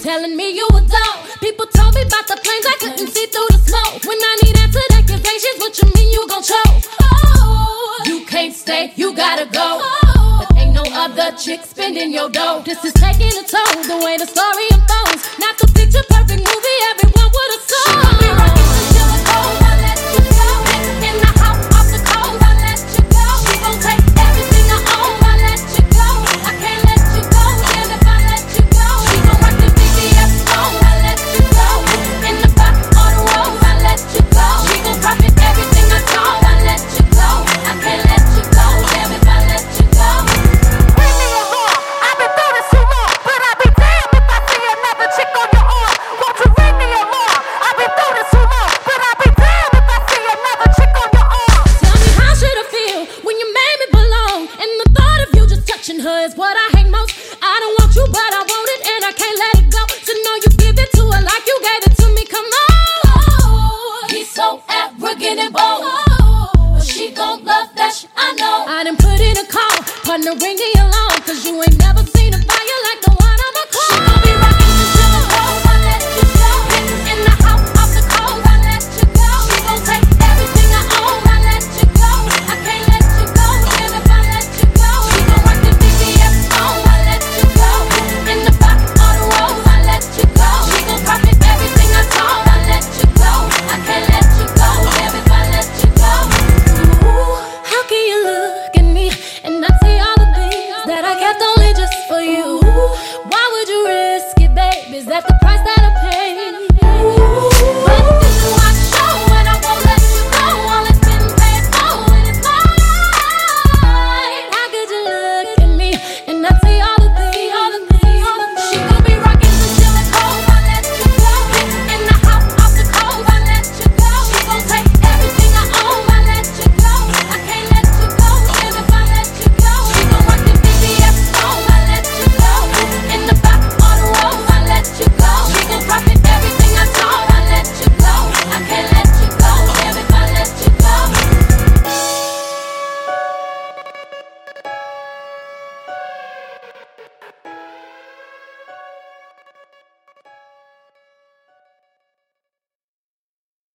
telling me you a dog. People told me about the planes, I couldn't see through the smoke. When I need answered accusations, what you mean you gon' choke? Oh, you can't stay, you gotta go. But ain't no other chick spending your dough. This is taking a toll, the way the story unfolds. Not the picture perfect movie, everyone would have sold. I know. I done put in a call, partner ring the alarm, cause you ain't never